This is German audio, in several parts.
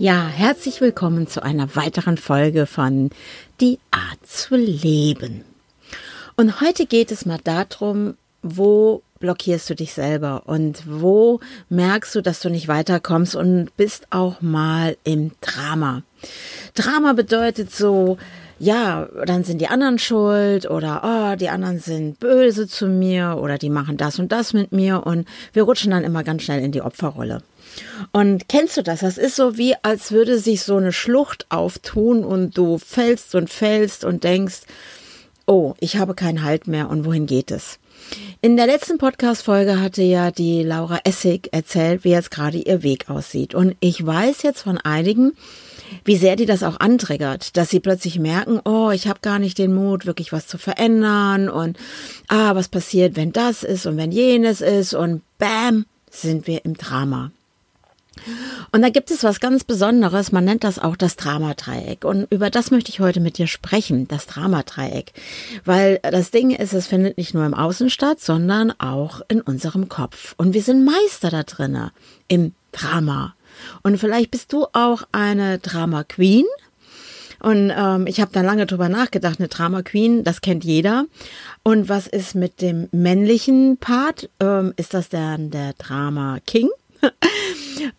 Ja, herzlich willkommen zu einer weiteren Folge von Die Art zu leben. Und heute geht es mal darum, wo blockierst du dich selber und wo merkst du, dass du nicht weiterkommst und bist auch mal im Drama. Drama bedeutet so, ja, dann sind die anderen schuld oder oh, die anderen sind böse zu mir oder die machen das und das mit mir und wir rutschen dann immer ganz schnell in die Opferrolle. Und kennst du das? Das ist so wie, als würde sich so eine Schlucht auftun und du fällst und fällst und denkst, oh, ich habe keinen Halt mehr und wohin geht es? In der letzten Podcast-Folge hatte ja die Laura Essig erzählt, wie jetzt gerade ihr Weg aussieht. Und ich weiß jetzt von einigen, wie sehr die das auch antriggert, dass sie plötzlich merken, oh, ich habe gar nicht den Mut, wirklich was zu verändern und ah, was passiert, wenn das ist und wenn jenes ist und bam, sind wir im Drama. Und da gibt es was ganz Besonderes, man nennt das auch das Dramadreieck. Und über das möchte ich heute mit dir sprechen, das Dramadreieck. Weil das Ding ist, es findet nicht nur im Außen statt, sondern auch in unserem Kopf. Und wir sind Meister da drinnen im Drama. Und vielleicht bist du auch eine Drama Queen. Und ähm, ich habe da lange drüber nachgedacht, eine Drama Queen, das kennt jeder. Und was ist mit dem männlichen Part? Ähm, ist das dann der Drama King?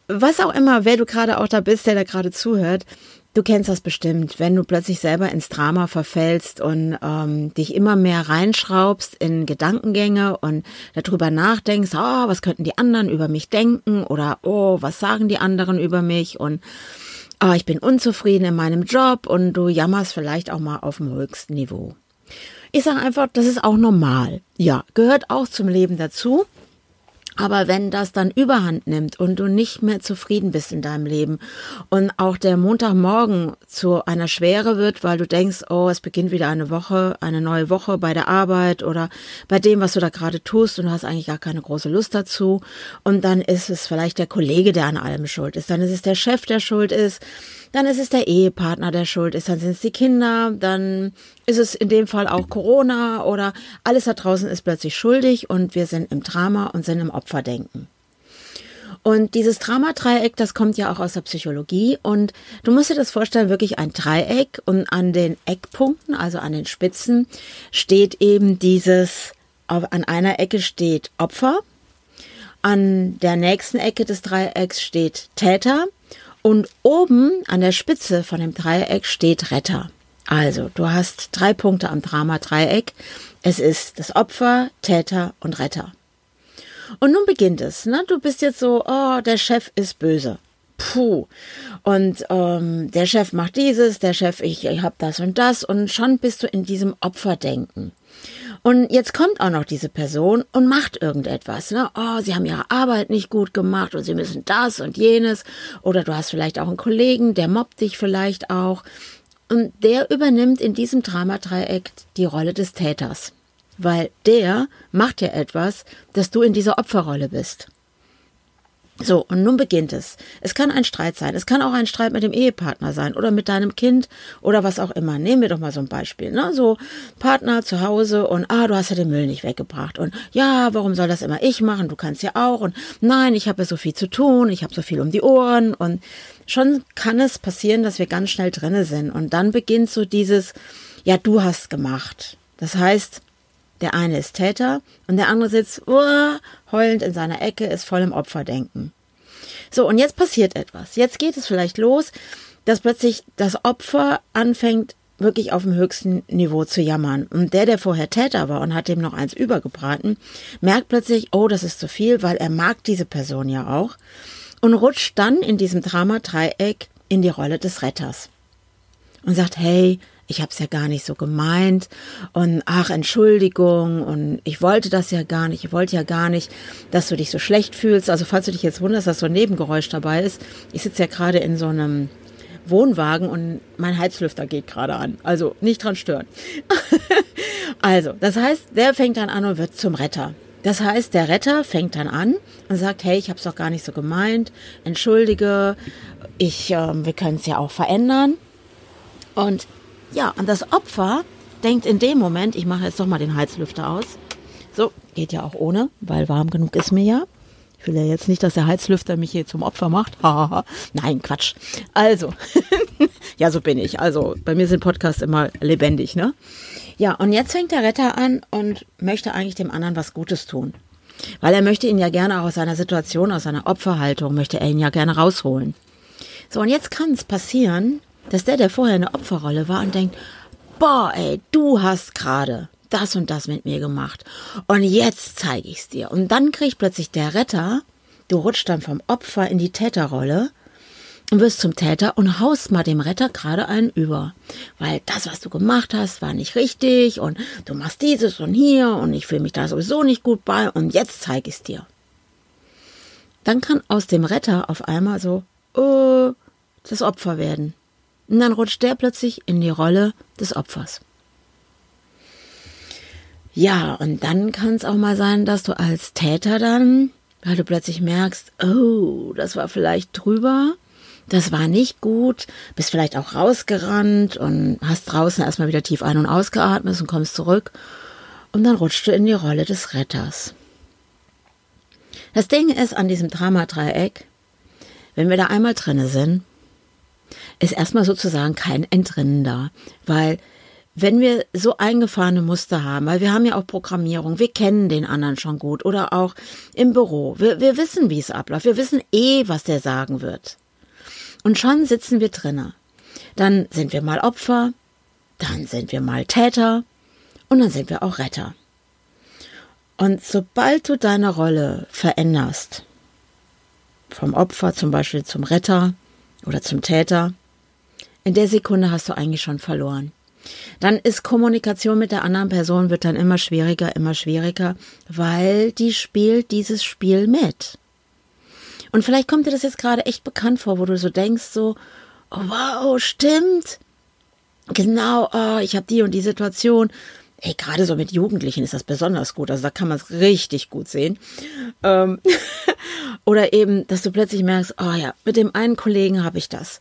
Was auch immer, wer du gerade auch da bist, der da gerade zuhört, du kennst das bestimmt, wenn du plötzlich selber ins Drama verfällst und ähm, dich immer mehr reinschraubst in Gedankengänge und darüber nachdenkst, oh, was könnten die anderen über mich denken oder oh, was sagen die anderen über mich und oh, ich bin unzufrieden in meinem Job und du jammerst vielleicht auch mal auf dem höchsten Niveau. Ich sage einfach, das ist auch normal. Ja, gehört auch zum Leben dazu. Aber wenn das dann überhand nimmt und du nicht mehr zufrieden bist in deinem Leben und auch der Montagmorgen zu einer Schwere wird, weil du denkst, oh, es beginnt wieder eine Woche, eine neue Woche bei der Arbeit oder bei dem, was du da gerade tust und du hast eigentlich gar keine große Lust dazu und dann ist es vielleicht der Kollege, der an allem schuld ist, dann ist es der Chef, der schuld ist, dann ist es der Ehepartner, der schuld ist, dann sind es die Kinder, dann ist es in dem Fall auch Corona oder alles da draußen ist plötzlich schuldig und wir sind im Drama und sind im Opferdenken. Und dieses Dramadreieck, das kommt ja auch aus der Psychologie. Und du musst dir das vorstellen, wirklich ein Dreieck. Und an den Eckpunkten, also an den Spitzen, steht eben dieses, an einer Ecke steht Opfer. An der nächsten Ecke des Dreiecks steht Täter. Und oben an der Spitze von dem Dreieck steht Retter. Also, du hast drei Punkte am Drama-Dreieck. Es ist das Opfer, Täter und Retter. Und nun beginnt es. Ne? Du bist jetzt so, oh, der Chef ist böse. Puh. Und ähm, der Chef macht dieses, der Chef, ich, ich hab das und das. Und schon bist du in diesem Opferdenken. Und jetzt kommt auch noch diese Person und macht irgendetwas. Ne? Oh, sie haben ihre Arbeit nicht gut gemacht und sie müssen das und jenes. Oder du hast vielleicht auch einen Kollegen, der mobbt dich vielleicht auch. Und der übernimmt in diesem Dramadreieck die Rolle des Täters. Weil der macht ja etwas, dass du in dieser Opferrolle bist. So, und nun beginnt es. Es kann ein Streit sein. Es kann auch ein Streit mit dem Ehepartner sein oder mit deinem Kind oder was auch immer. Nehmen wir doch mal so ein Beispiel. Ne? So Partner zu Hause und ah, du hast ja den Müll nicht weggebracht. Und ja, warum soll das immer ich machen? Du kannst ja auch. Und nein, ich habe ja so viel zu tun, ich habe so viel um die Ohren. Und schon kann es passieren, dass wir ganz schnell drinne sind. Und dann beginnt so dieses, ja, du hast gemacht. Das heißt, der eine ist Täter und der andere sitzt uh, heulend in seiner Ecke, ist voll im Opferdenken. So, und jetzt passiert etwas. Jetzt geht es vielleicht los, dass plötzlich das Opfer anfängt, wirklich auf dem höchsten Niveau zu jammern. Und der, der vorher Täter war und hat dem noch eins übergebraten, merkt plötzlich, oh, das ist zu viel, weil er mag diese Person ja auch und rutscht dann in diesem Drama-Dreieck in die Rolle des Retters und sagt, hey, ich habe es ja gar nicht so gemeint und ach, Entschuldigung und ich wollte das ja gar nicht, ich wollte ja gar nicht, dass du dich so schlecht fühlst. Also falls du dich jetzt wunderst, dass so ein Nebengeräusch dabei ist, ich sitze ja gerade in so einem Wohnwagen und mein Heizlüfter geht gerade an. Also nicht dran stören. also, das heißt, der fängt dann an und wird zum Retter. Das heißt, der Retter fängt dann an und sagt, hey, ich habe es doch gar nicht so gemeint, entschuldige, ich, äh, wir können es ja auch verändern. Und ja, und das Opfer denkt in dem Moment, ich mache jetzt doch mal den Heizlüfter aus. So, geht ja auch ohne, weil warm genug ist mir ja. Ich will ja jetzt nicht, dass der Heizlüfter mich hier zum Opfer macht. Nein, Quatsch. Also, ja, so bin ich. Also, bei mir sind Podcasts immer lebendig, ne? Ja, und jetzt fängt der Retter an und möchte eigentlich dem anderen was Gutes tun. Weil er möchte ihn ja gerne auch aus seiner Situation, aus seiner Opferhaltung, möchte er ihn ja gerne rausholen. So, und jetzt kann es passieren, dass der, der vorher in der Opferrolle war und denkt, boah, ey, du hast gerade das und das mit mir gemacht. Und jetzt zeige ich's dir. Und dann kriegt plötzlich der Retter, du rutschst dann vom Opfer in die Täterrolle und wirst zum Täter und haust mal dem Retter gerade einen über. Weil das, was du gemacht hast, war nicht richtig und du machst dieses und hier und ich fühle mich da sowieso nicht gut bei und jetzt zeige ich's dir. Dann kann aus dem Retter auf einmal so, äh, das Opfer werden. Und dann rutscht der plötzlich in die Rolle des Opfers. Ja, und dann kann es auch mal sein, dass du als Täter dann, weil du plötzlich merkst, oh, das war vielleicht drüber, das war nicht gut, bist vielleicht auch rausgerannt und hast draußen erstmal wieder tief ein- und ausgeatmet und kommst zurück und dann rutschst du in die Rolle des Retters. Das Ding ist an diesem Dramadreieck, wenn wir da einmal drinne sind, ist erstmal sozusagen kein Entrinnen da, weil wenn wir so eingefahrene Muster haben, weil wir haben ja auch Programmierung, wir kennen den anderen schon gut oder auch im Büro, wir, wir wissen, wie es abläuft, wir wissen eh, was der sagen wird. Und schon sitzen wir drinnen. Dann sind wir mal Opfer, dann sind wir mal Täter und dann sind wir auch Retter. Und sobald du deine Rolle veränderst, vom Opfer zum Beispiel zum Retter oder zum Täter, in der Sekunde hast du eigentlich schon verloren. Dann ist Kommunikation mit der anderen Person wird dann immer schwieriger, immer schwieriger, weil die spielt dieses Spiel mit. Und vielleicht kommt dir das jetzt gerade echt bekannt vor, wo du so denkst, so, oh, wow, stimmt. Genau, oh, ich habe die und die Situation. Ey, gerade so mit Jugendlichen ist das besonders gut. Also da kann man es richtig gut sehen. Ähm Oder eben, dass du plötzlich merkst, oh ja, mit dem einen Kollegen habe ich das.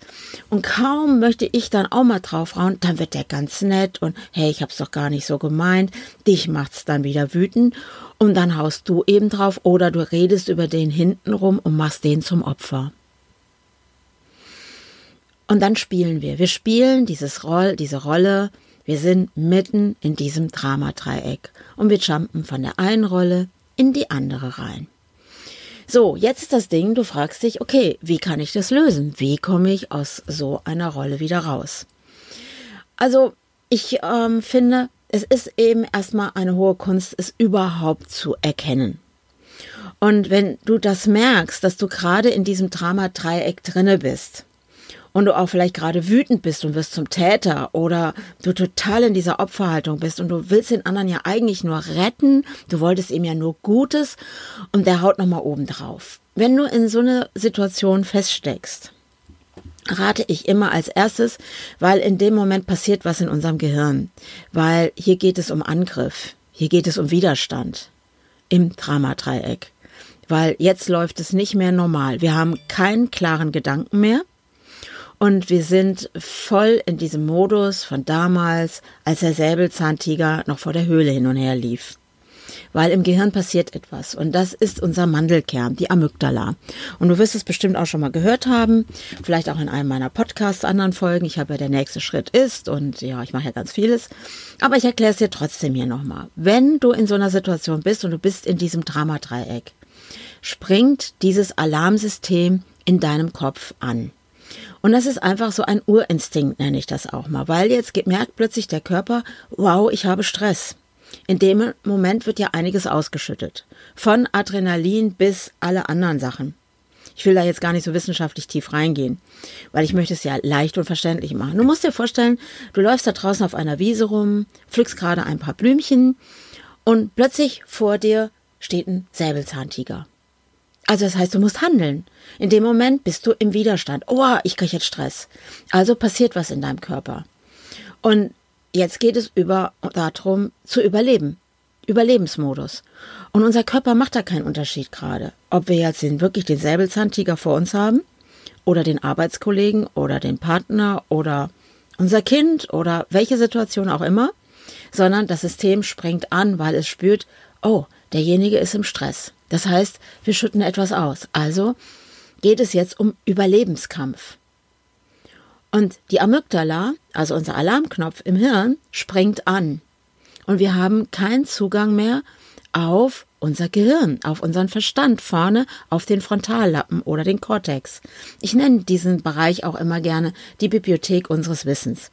Und kaum möchte ich dann auch mal draufhauen, dann wird der ganz nett und hey, ich hab's doch gar nicht so gemeint. Dich macht's dann wieder wütend und dann haust du eben drauf oder du redest über den hinten rum und machst den zum Opfer. Und dann spielen wir. Wir spielen dieses Roll, diese Rolle. Wir sind mitten in diesem Dramadreieck und wir jumpen von der einen Rolle in die andere rein. So, jetzt ist das Ding, du fragst dich, okay, wie kann ich das lösen? Wie komme ich aus so einer Rolle wieder raus? Also, ich ähm, finde, es ist eben erstmal eine hohe Kunst, es überhaupt zu erkennen. Und wenn du das merkst, dass du gerade in diesem Drama-Dreieck drinne bist, und du auch vielleicht gerade wütend bist und wirst zum Täter oder du total in dieser Opferhaltung bist und du willst den anderen ja eigentlich nur retten, du wolltest ihm ja nur Gutes und der haut nochmal oben drauf. Wenn du in so eine Situation feststeckst, rate ich immer als erstes, weil in dem Moment passiert was in unserem Gehirn, weil hier geht es um Angriff, hier geht es um Widerstand im Dramadreieck, weil jetzt läuft es nicht mehr normal. Wir haben keinen klaren Gedanken mehr. Und wir sind voll in diesem Modus von damals, als der Säbelzahntiger noch vor der Höhle hin und her lief. Weil im Gehirn passiert etwas. Und das ist unser Mandelkern, die Amygdala. Und du wirst es bestimmt auch schon mal gehört haben. Vielleicht auch in einem meiner Podcasts, anderen Folgen. Ich habe ja der nächste Schritt ist. Und ja, ich mache ja ganz vieles. Aber ich erkläre es dir trotzdem hier nochmal. Wenn du in so einer Situation bist und du bist in diesem Dramadreieck, springt dieses Alarmsystem in deinem Kopf an. Und das ist einfach so ein Urinstinkt, nenne ich das auch mal, weil jetzt merkt plötzlich der Körper, wow, ich habe Stress. In dem Moment wird ja einiges ausgeschüttet. Von Adrenalin bis alle anderen Sachen. Ich will da jetzt gar nicht so wissenschaftlich tief reingehen, weil ich möchte es ja leicht und verständlich machen. Du musst dir vorstellen, du läufst da draußen auf einer Wiese rum, pflückst gerade ein paar Blümchen und plötzlich vor dir steht ein Säbelzahntiger. Also das heißt, du musst handeln. In dem Moment bist du im Widerstand. Oh, ich kriege jetzt Stress. Also passiert was in deinem Körper. Und jetzt geht es über darum zu überleben. Überlebensmodus. Und unser Körper macht da keinen Unterschied gerade. Ob wir jetzt den, wirklich den Säbelzahntiger vor uns haben oder den Arbeitskollegen oder den Partner oder unser Kind oder welche Situation auch immer, sondern das System springt an, weil es spürt, oh, derjenige ist im Stress. Das heißt, wir schütten etwas aus. Also geht es jetzt um Überlebenskampf. Und die Amygdala, also unser Alarmknopf im Hirn, springt an. Und wir haben keinen Zugang mehr auf unser Gehirn, auf unseren Verstand vorne, auf den Frontallappen oder den Kortex. Ich nenne diesen Bereich auch immer gerne die Bibliothek unseres Wissens.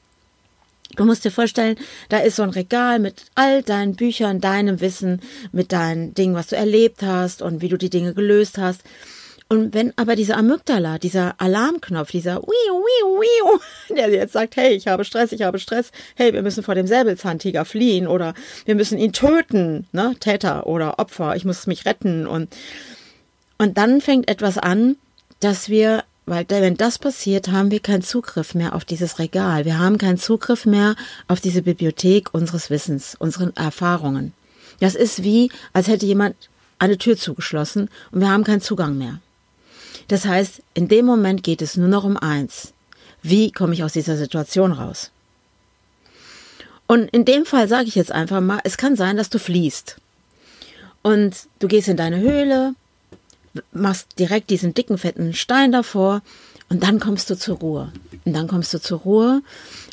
Du musst dir vorstellen, da ist so ein Regal mit all deinen Büchern, deinem Wissen, mit deinen Dingen, was du erlebt hast und wie du die Dinge gelöst hast. Und wenn aber dieser Amygdala, dieser Alarmknopf, dieser Wiu, Wiu, Wiu, der jetzt sagt, hey, ich habe Stress, ich habe Stress, hey, wir müssen vor dem Säbelzahntiger fliehen oder wir müssen ihn töten, ne, Täter oder Opfer, ich muss mich retten und, und dann fängt etwas an, dass wir weil wenn das passiert, haben wir keinen Zugriff mehr auf dieses Regal. Wir haben keinen Zugriff mehr auf diese Bibliothek unseres Wissens, unseren Erfahrungen. Das ist wie, als hätte jemand eine Tür zugeschlossen und wir haben keinen Zugang mehr. Das heißt, in dem Moment geht es nur noch um eins. Wie komme ich aus dieser Situation raus? Und in dem Fall sage ich jetzt einfach mal, es kann sein, dass du fließt. Und du gehst in deine Höhle, machst direkt diesen dicken, fetten Stein davor und dann kommst du zur Ruhe. Und dann kommst du zur Ruhe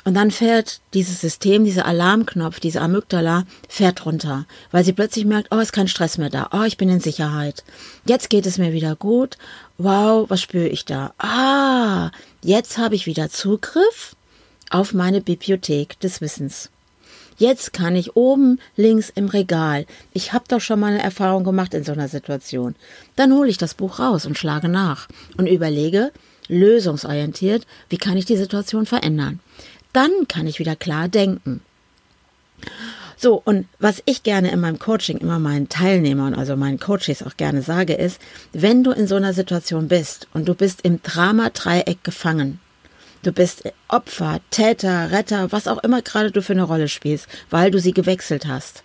und dann fährt dieses System, dieser Alarmknopf, diese Amygdala, fährt runter, weil sie plötzlich merkt, oh, ist kein Stress mehr da, oh, ich bin in Sicherheit. Jetzt geht es mir wieder gut. Wow, was spüre ich da? Ah, jetzt habe ich wieder Zugriff auf meine Bibliothek des Wissens. Jetzt kann ich oben links im Regal. Ich habe doch schon mal eine Erfahrung gemacht in so einer Situation. Dann hole ich das Buch raus und schlage nach und überlege, lösungsorientiert, wie kann ich die Situation verändern. Dann kann ich wieder klar denken. So, und was ich gerne in meinem Coaching immer meinen Teilnehmern, also meinen Coaches auch gerne sage, ist, wenn du in so einer Situation bist und du bist im Drama-Dreieck gefangen, Du bist Opfer, Täter, Retter, was auch immer gerade du für eine Rolle spielst, weil du sie gewechselt hast.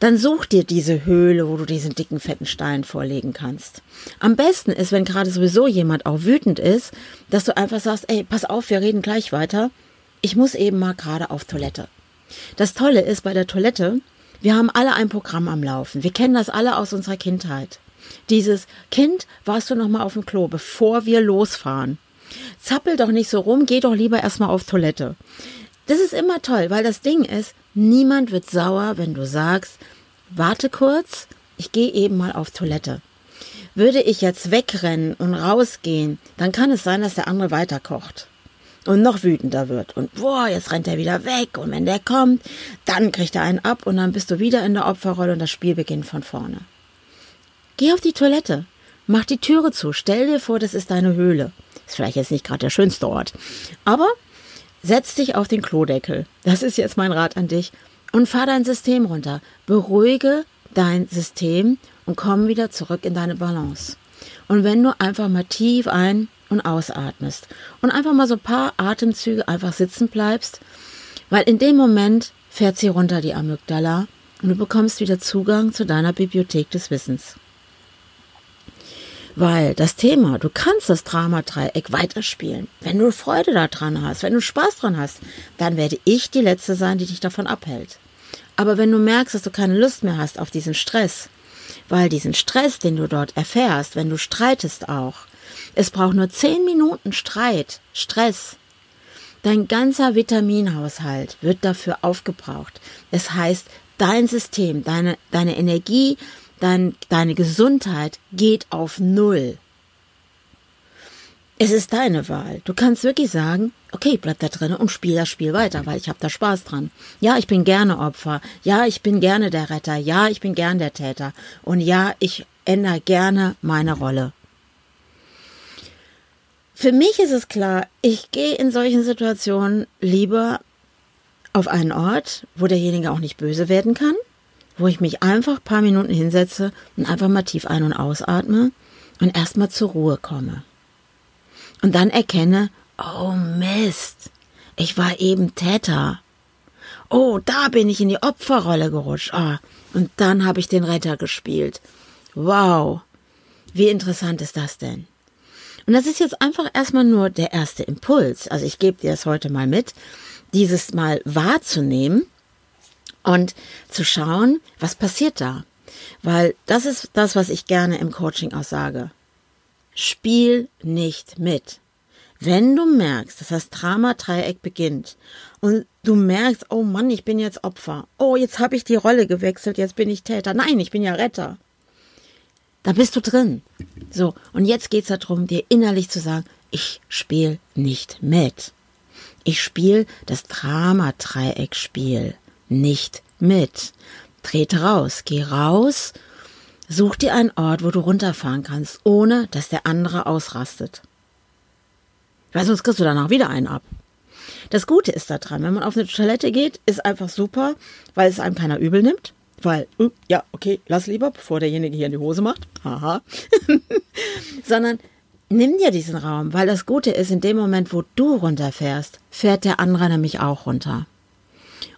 Dann such dir diese Höhle, wo du diesen dicken, fetten Stein vorlegen kannst. Am besten ist, wenn gerade sowieso jemand auch wütend ist, dass du einfach sagst, ey, pass auf, wir reden gleich weiter. Ich muss eben mal gerade auf Toilette. Das Tolle ist bei der Toilette, wir haben alle ein Programm am Laufen. Wir kennen das alle aus unserer Kindheit. Dieses Kind, warst du noch mal auf dem Klo, bevor wir losfahren? Zappel doch nicht so rum, geh doch lieber erstmal auf Toilette. Das ist immer toll, weil das Ding ist, niemand wird sauer, wenn du sagst, warte kurz, ich gehe eben mal auf Toilette. Würde ich jetzt wegrennen und rausgehen, dann kann es sein, dass der andere weiterkocht und noch wütender wird. Und boah, jetzt rennt er wieder weg. Und wenn der kommt, dann kriegt er einen ab und dann bist du wieder in der Opferrolle und das Spiel beginnt von vorne. Geh auf die Toilette. Mach die Türe zu. Stell dir vor, das ist deine Höhle. Ist vielleicht jetzt nicht gerade der schönste Ort. Aber setz dich auf den Klodeckel. Das ist jetzt mein Rat an dich. Und fahr dein System runter. Beruhige dein System und komm wieder zurück in deine Balance. Und wenn du einfach mal tief ein- und ausatmest und einfach mal so ein paar Atemzüge einfach sitzen bleibst, weil in dem Moment fährt sie runter, die Amygdala, und du bekommst wieder Zugang zu deiner Bibliothek des Wissens. Weil das Thema, du kannst das Drama-Dreieck weiterspielen. Wenn du Freude daran hast, wenn du Spaß dran hast, dann werde ich die Letzte sein, die dich davon abhält. Aber wenn du merkst, dass du keine Lust mehr hast auf diesen Stress, weil diesen Stress, den du dort erfährst, wenn du streitest auch, es braucht nur zehn Minuten Streit, Stress. Dein ganzer Vitaminhaushalt wird dafür aufgebraucht. Es heißt, dein System, deine, deine Energie, dein, deine Gesundheit geht auf Null. Es ist deine Wahl. Du kannst wirklich sagen, okay, bleib da drin und spiel das Spiel weiter, weil ich habe da Spaß dran. Ja, ich bin gerne Opfer. Ja, ich bin gerne der Retter. Ja, ich bin gern der Täter. Und ja, ich ändere gerne meine Rolle. Für mich ist es klar, ich gehe in solchen Situationen lieber auf einen Ort, wo derjenige auch nicht böse werden kann wo ich mich einfach ein paar Minuten hinsetze und einfach mal tief ein- und ausatme und erstmal zur Ruhe komme. Und dann erkenne, oh Mist, ich war eben Täter. Oh, da bin ich in die Opferrolle gerutscht. Ah, und dann habe ich den Retter gespielt. Wow, wie interessant ist das denn? Und das ist jetzt einfach erstmal nur der erste Impuls. Also ich gebe dir das heute mal mit, dieses mal wahrzunehmen und zu schauen, was passiert da. Weil das ist das, was ich gerne im Coaching auch sage. Spiel nicht mit. Wenn du merkst, dass das Drama-Dreieck beginnt und du merkst, oh Mann, ich bin jetzt Opfer. Oh, jetzt habe ich die Rolle gewechselt, jetzt bin ich Täter. Nein, ich bin ja Retter. Da bist du drin. So, und jetzt geht's darum, dir innerlich zu sagen, ich spiele nicht mit. Ich spiele das Drama-Dreieck-Spiel nicht mit. Trete raus, geh raus, such dir einen Ort, wo du runterfahren kannst, ohne dass der andere ausrastet. Weil sonst kriegst du danach wieder einen ab. Das Gute ist daran, wenn man auf eine Toilette geht, ist einfach super, weil es einem keiner übel nimmt. Weil, uh, ja, okay, lass lieber, bevor derjenige hier in die Hose macht. Haha. Sondern nimm dir diesen Raum, weil das Gute ist, in dem Moment, wo du runterfährst, fährt der andere nämlich auch runter.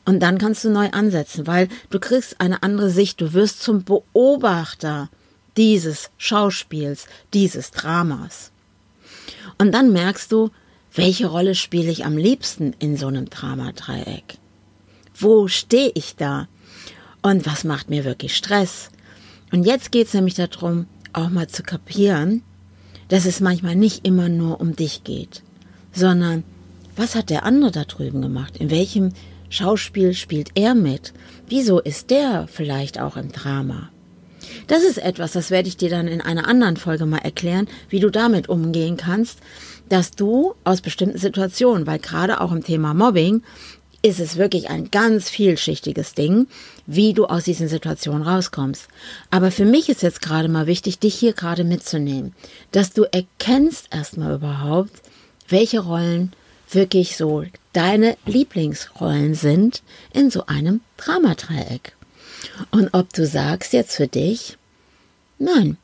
Und dann kannst du neu ansetzen, weil du kriegst eine andere Sicht. Du wirst zum Beobachter dieses Schauspiels, dieses Dramas. Und dann merkst du, welche Rolle spiele ich am liebsten in so einem Dramadreieck? Wo stehe ich da? Und was macht mir wirklich Stress? Und jetzt geht es nämlich darum, auch mal zu kapieren, dass es manchmal nicht immer nur um dich geht, sondern was hat der andere da drüben gemacht? In welchem Schauspiel spielt er mit? Wieso ist der vielleicht auch im Drama? Das ist etwas, das werde ich dir dann in einer anderen Folge mal erklären, wie du damit umgehen kannst, dass du aus bestimmten Situationen, weil gerade auch im Thema Mobbing ist es wirklich ein ganz vielschichtiges Ding, wie du aus diesen Situationen rauskommst. Aber für mich ist jetzt gerade mal wichtig, dich hier gerade mitzunehmen, dass du erkennst erstmal überhaupt, welche Rollen wirklich so deine Lieblingsrollen sind in so einem Dramadreieck. Und ob du sagst jetzt für dich, nein,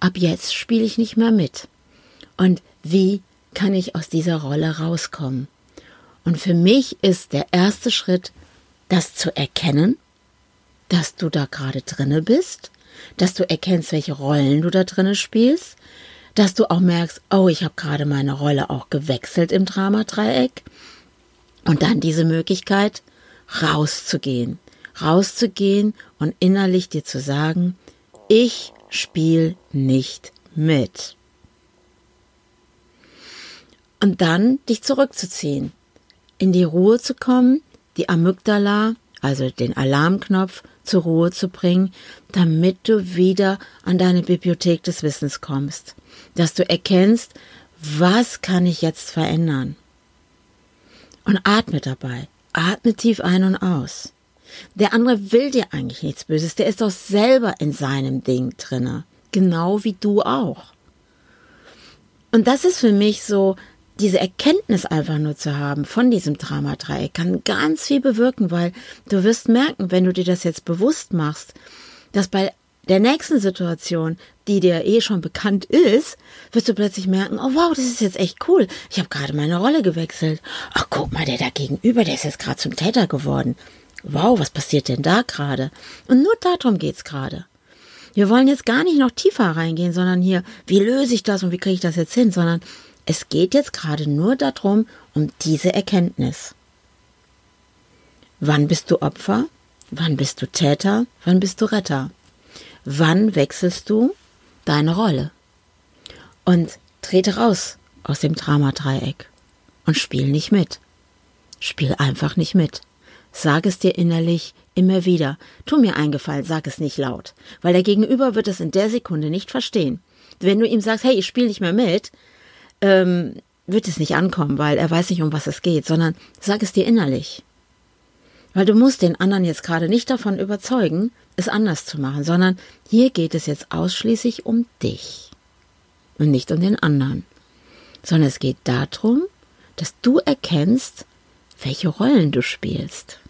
ab jetzt spiele ich nicht mehr mit. Und wie kann ich aus dieser Rolle rauskommen? Und für mich ist der erste Schritt, das zu erkennen, dass du da gerade drinne bist, dass du erkennst, welche Rollen du da drinne spielst, dass du auch merkst, oh, ich habe gerade meine Rolle auch gewechselt im Dramadreieck. Und dann diese Möglichkeit rauszugehen, rauszugehen und innerlich dir zu sagen, ich spiele nicht mit. Und dann dich zurückzuziehen, in die Ruhe zu kommen, die Amygdala, also den Alarmknopf, zur Ruhe zu bringen, damit du wieder an deine Bibliothek des Wissens kommst, dass du erkennst, was kann ich jetzt verändern? Und atme dabei, atme tief ein und aus. Der andere will dir eigentlich nichts Böses, der ist doch selber in seinem Ding drinne, genau wie du auch. Und das ist für mich so diese Erkenntnis einfach nur zu haben von diesem Dramadreieck kann ganz viel bewirken, weil du wirst merken, wenn du dir das jetzt bewusst machst, dass bei der nächsten Situation, die dir eh schon bekannt ist, wirst du plötzlich merken, oh wow, das ist jetzt echt cool. Ich habe gerade meine Rolle gewechselt. Ach, guck mal, der da gegenüber, der ist jetzt gerade zum Täter geworden. Wow, was passiert denn da gerade? Und nur darum geht's gerade. Wir wollen jetzt gar nicht noch tiefer reingehen, sondern hier, wie löse ich das und wie kriege ich das jetzt hin, sondern es geht jetzt gerade nur darum, um diese Erkenntnis. Wann bist du Opfer? Wann bist du Täter? Wann bist du Retter? Wann wechselst du deine Rolle? Und trete raus aus dem Dramadreieck und spiel nicht mit. Spiel einfach nicht mit. Sag es dir innerlich immer wieder. Tu mir einen Gefallen, sag es nicht laut, weil der Gegenüber wird es in der Sekunde nicht verstehen. Wenn du ihm sagst, hey, ich spiele nicht mehr mit, ähm, wird es nicht ankommen, weil er weiß nicht, um was es geht, sondern sag es dir innerlich. Weil du musst den anderen jetzt gerade nicht davon überzeugen, es anders zu machen, sondern hier geht es jetzt ausschließlich um dich und nicht um den anderen, sondern es geht darum, dass du erkennst, welche Rollen du spielst.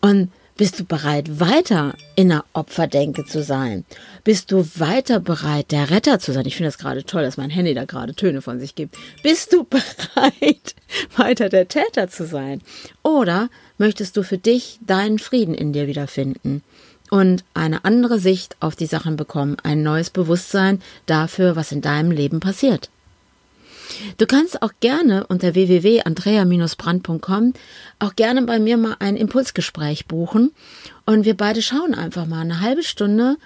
Und Bist du bereit, weiter in der Opferdenke zu sein? Bist du weiter bereit, der Retter zu sein? Ich finde das gerade toll, dass mein Handy da gerade Töne von sich gibt. Bist du bereit, weiter der Täter zu sein? Oder möchtest du für dich deinen Frieden in dir wiederfinden und eine andere Sicht auf die Sachen bekommen, ein neues Bewusstsein dafür, was in deinem Leben passiert? Du kannst auch gerne unter www.andrea-brand.com auch gerne bei mir mal ein Impulsgespräch buchen und wir beide schauen einfach mal eine halbe Stunde,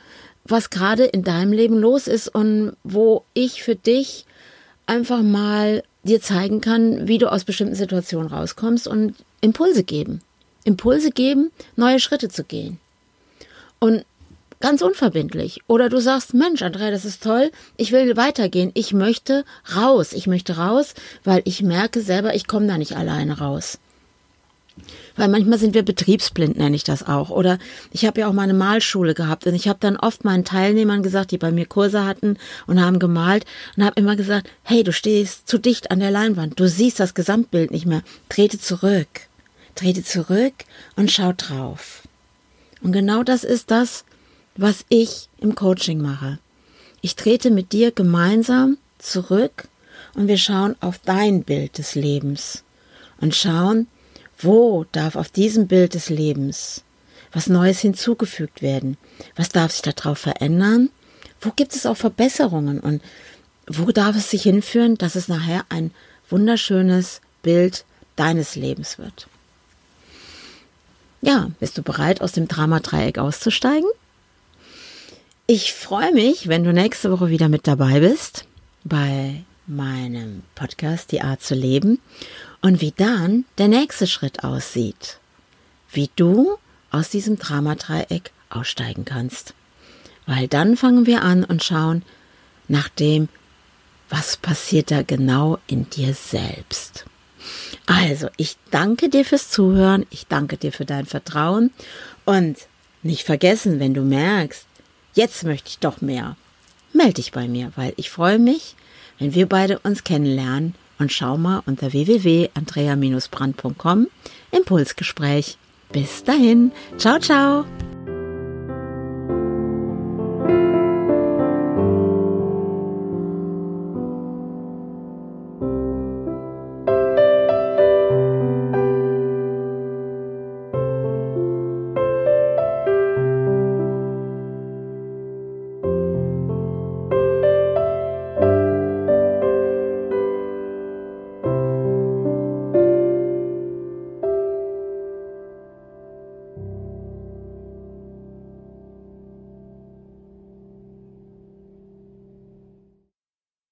was gerade in deinem Leben los ist und wo ich für dich einfach mal dir zeigen kann, wie du aus bestimmten Situationen rauskommst und Impulse geben. Impulse geben, neue Schritte zu gehen. Und Ganz unverbindlich. Oder du sagst, Mensch, Andrea, das ist toll, ich will weitergehen, ich möchte raus, ich möchte raus, weil ich merke selber, ich komme da nicht alleine raus. Weil manchmal sind wir betriebsblind, nenne ich das auch. Oder ich habe ja auch mal eine Malschule gehabt und ich habe dann oft meinen Teilnehmern gesagt, die bei mir Kurse hatten und haben gemalt und habe immer gesagt, hey, du stehst zu dicht an der Leinwand, du siehst das Gesamtbild nicht mehr, trete zurück, trete zurück und schau drauf. Und genau das ist das, was ich im Coaching mache. Ich trete mit dir gemeinsam zurück und wir schauen auf dein Bild des Lebens und schauen, wo darf auf diesem Bild des Lebens was Neues hinzugefügt werden? Was darf sich darauf verändern? Wo gibt es auch Verbesserungen und wo darf es sich hinführen, dass es nachher ein wunderschönes Bild deines Lebens wird? Ja, bist du bereit, aus dem Dramadreieck auszusteigen? Ich freue mich, wenn du nächste Woche wieder mit dabei bist bei meinem Podcast Die Art zu leben und wie dann der nächste Schritt aussieht. Wie du aus diesem Dramadreieck aussteigen kannst. Weil dann fangen wir an und schauen nach dem, was passiert da genau in dir selbst. Also, ich danke dir fürs Zuhören, ich danke dir für dein Vertrauen und nicht vergessen, wenn du merkst, jetzt möchte ich doch mehr. Melde dich bei mir, weil ich freue mich, wenn wir beide uns kennenlernen und schau mal unter www.andrea-brand.com Impulsgespräch. Bis dahin, ciao, ciao.